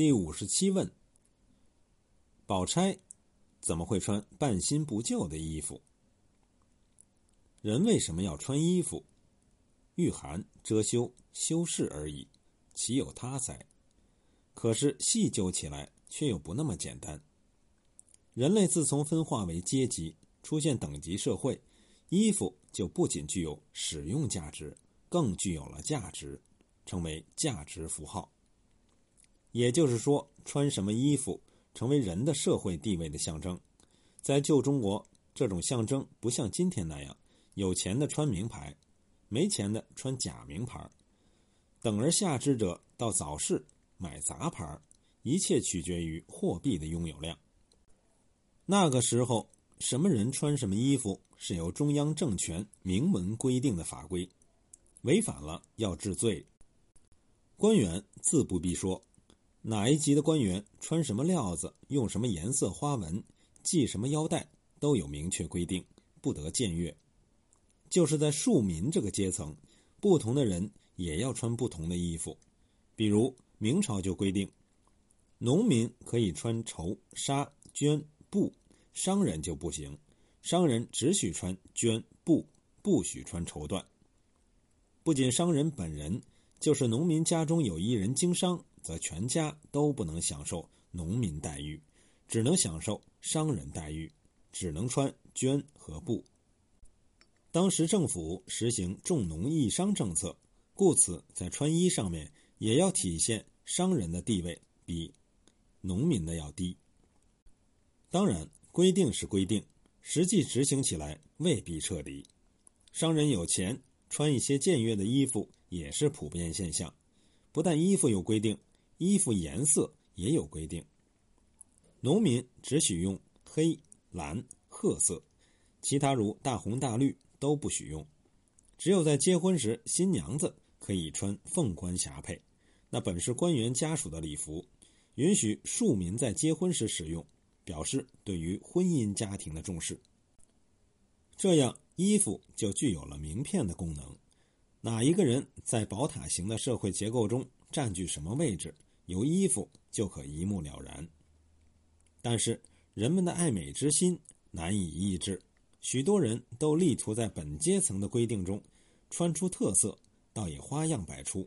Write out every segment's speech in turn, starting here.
第五十七问：宝钗怎么会穿半新不旧的衣服？人为什么要穿衣服？御寒遮羞修饰而已，岂有他哉？可是细究起来，却又不那么简单。人类自从分化为阶级，出现等级社会，衣服就不仅具有使用价值，更具有了价值，成为价值符号。也就是说，穿什么衣服成为人的社会地位的象征。在旧中国，这种象征不像今天那样，有钱的穿名牌，没钱的穿假名牌，等而下之者到早市买杂牌，一切取决于货币的拥有量。那个时候，什么人穿什么衣服是由中央政权明文规定的法规，违反了要治罪。官员自不必说。哪一级的官员穿什么料子、用什么颜色花纹、系什么腰带，都有明确规定，不得僭越。就是在庶民这个阶层，不同的人也要穿不同的衣服。比如明朝就规定，农民可以穿绸、纱、绢、布，商人就不行，商人只许穿绢、布，不许穿绸缎。不仅商人本人，就是农民家中有一人经商。则全家都不能享受农民待遇，只能享受商人待遇，只能穿绢和布。当时政府实行重农抑商政策，故此在穿衣上面也要体现商人的地位比农民的要低。当然，规定是规定，实际执行起来未必彻底。商人有钱，穿一些僭越的衣服也是普遍现象。不但衣服有规定。衣服颜色也有规定，农民只许用黑、蓝、褐色，其他如大红大绿都不许用。只有在结婚时，新娘子可以穿凤冠霞帔，那本是官员家属的礼服，允许庶民在结婚时使用，表示对于婚姻家庭的重视。这样，衣服就具有了名片的功能。哪一个人在宝塔形的社会结构中占据什么位置？由衣服就可一目了然，但是人们的爱美之心难以抑制，许多人都力图在本阶层的规定中穿出特色，倒也花样百出。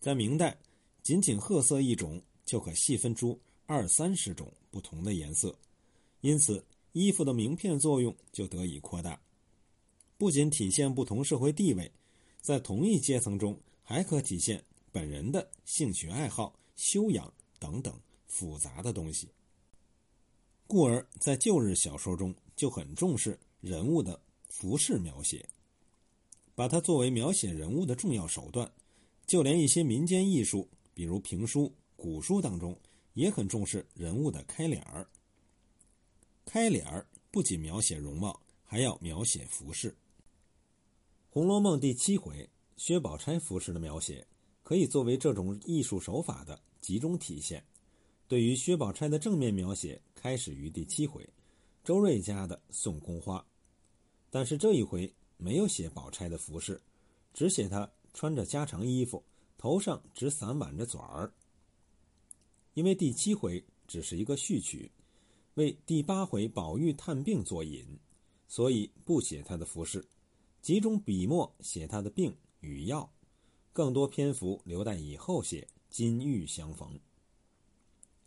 在明代，仅仅褐色一种就可细分出二三十种不同的颜色，因此衣服的名片作用就得以扩大，不仅体现不同社会地位，在同一阶层中还可体现。本人的兴趣爱好、修养等等复杂的东西，故而在旧日小说中就很重视人物的服饰描写，把它作为描写人物的重要手段。就连一些民间艺术，比如评书、古书当中，也很重视人物的开脸儿。开脸儿不仅描写容貌，还要描写服饰。《红楼梦》第七回薛宝钗服饰的描写。可以作为这种艺术手法的集中体现。对于薛宝钗的正面描写，开始于第七回，周瑞家的送宫花，但是这一回没有写宝钗的服饰，只写她穿着家常衣服，头上只散挽着卷儿。因为第七回只是一个序曲，为第八回宝玉探病做引，所以不写她的服饰，集中笔墨写他的病与药。更多篇幅留待以后写金玉相逢。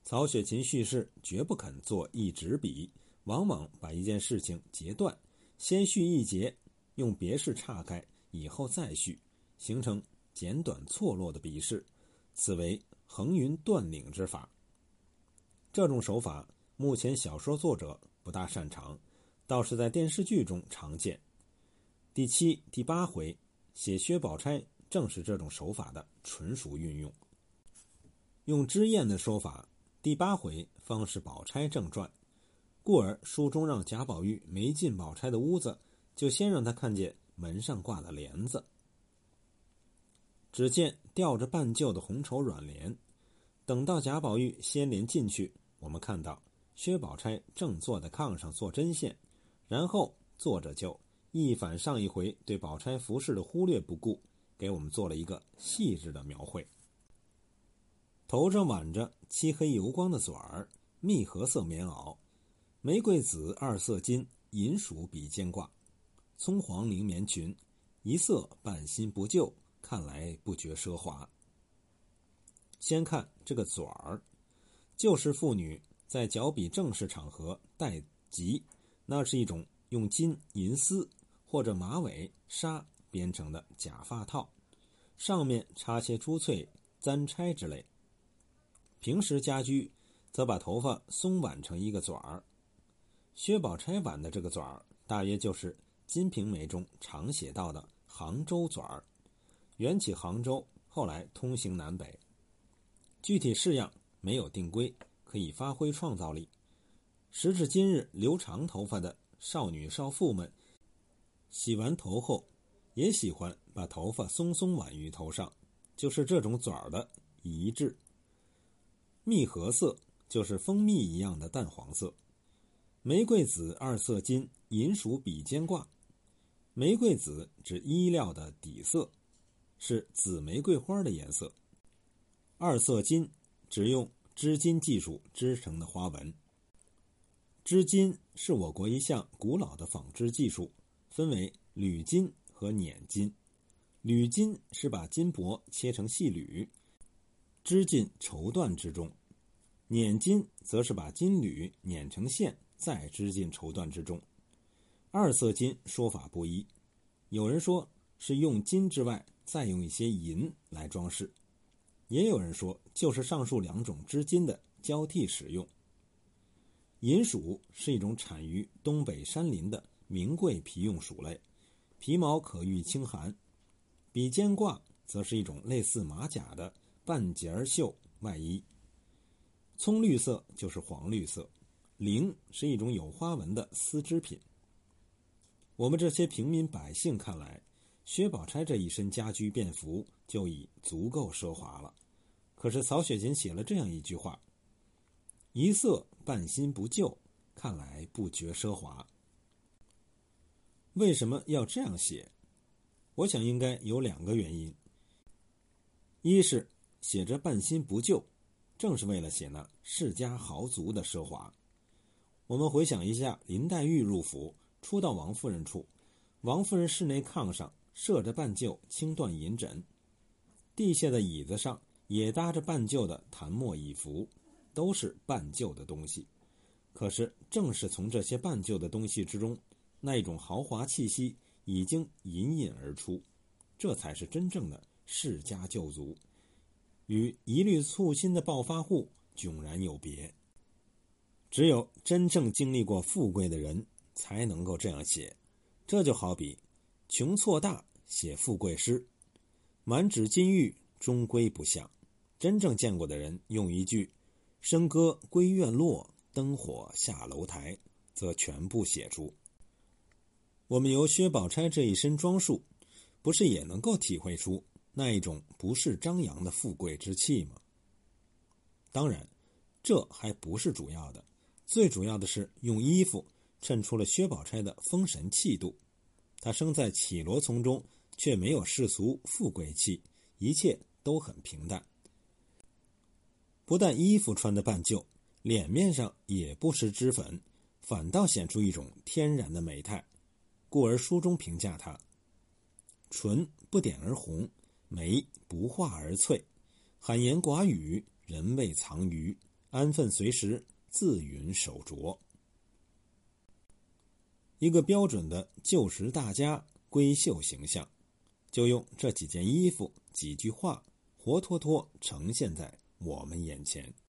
曹雪芹叙事绝不肯做一纸笔，往往把一件事情截断，先叙一节，用别事岔开，以后再叙，形成简短错落的笔势，此为横云断岭之法。这种手法，目前小说作者不大擅长，倒是在电视剧中常见。第七、第八回写薛宝钗。正是这种手法的纯熟运用。用脂砚的说法，第八回方是宝钗正传，故而书中让贾宝玉没进宝钗的屋子，就先让他看见门上挂的帘子。只见吊着半旧的红绸软帘，等到贾宝玉掀帘进去，我们看到薛宝钗正坐在炕上做针线，然后坐着就一反上一回对宝钗服饰的忽略不顾。给我们做了一个细致的描绘。头上挽着漆黑油光的纂儿，蜜合色棉袄，玫瑰紫二色金，银鼠比肩挂，葱黄绫棉裙，一色半新不旧，看来不觉奢华。先看这个纂儿，就是妇女在脚比正式场合戴及，那是一种用金银丝或者马尾纱编成的假发套，上面插些珠翠、簪钗之类。平时家居则把头发松挽成一个卷儿。薛宝钗挽的这个卷儿，大约就是《金瓶梅》中常写到的杭州卷儿，缘起杭州，后来通行南北。具体式样没有定规，可以发挥创造力。时至今日，留长头发的少女少妇们，洗完头后，也喜欢把头发松松挽于头上，就是这种卷儿的一致。蜜合色就是蜂蜜一样的淡黄色。玫瑰紫二色金，银鼠比肩挂。玫瑰紫指衣料的底色，是紫玫瑰花的颜色。二色金指用织金技术织成的花纹。织金是我国一项古老的纺织技术，分为缕金和捻金。缕金是把金箔切成细缕，织进绸缎之中；捻金则是把金缕捻成线。再织进绸缎之中。二色金说法不一，有人说是用金之外再用一些银来装饰，也有人说就是上述两种织金的交替使用。银鼠是一种产于东北山林的名贵皮用鼠类，皮毛可御清寒。比肩褂则是一种类似马甲的半截袖外衣。葱绿色就是黄绿色。绫是一种有花纹的丝织品。我们这些平民百姓看来，薛宝钗这一身家居便服就已足够奢华了。可是曹雪芹写了这样一句话：“一色半新不旧，看来不觉奢华。”为什么要这样写？我想应该有两个原因。一是写着半新不旧，正是为了写那世家豪族的奢华。我们回想一下，林黛玉入府，初到王夫人处，王夫人室内炕上设着半旧青缎银枕，地下的椅子上也搭着半旧的檀木椅扶，都是半旧的东西。可是，正是从这些半旧的东西之中，那一种豪华气息已经隐隐而出，这才是真正的世家旧族，与一律簇新的暴发户迥然有别。只有真正经历过富贵的人才能够这样写，这就好比穷错大写富贵诗，满纸金玉终归不像。真正见过的人用一句“笙歌归院落，灯火下楼台”，则全部写出。我们由薛宝钗这一身装束，不是也能够体会出那一种不是张扬的富贵之气吗？当然，这还不是主要的。最主要的是用衣服衬出了薛宝钗的风神气度。她生在绮罗丛中，却没有世俗富贵气，一切都很平淡。不但衣服穿的半旧，脸面上也不施脂粉，反倒显出一种天然的美态。故而书中评价他：唇不点而红，眉不画而翠，罕言寡语，人未藏于，安分随时。自云手镯，一个标准的旧时大家闺秀形象，就用这几件衣服、几句话，活脱脱呈现在我们眼前。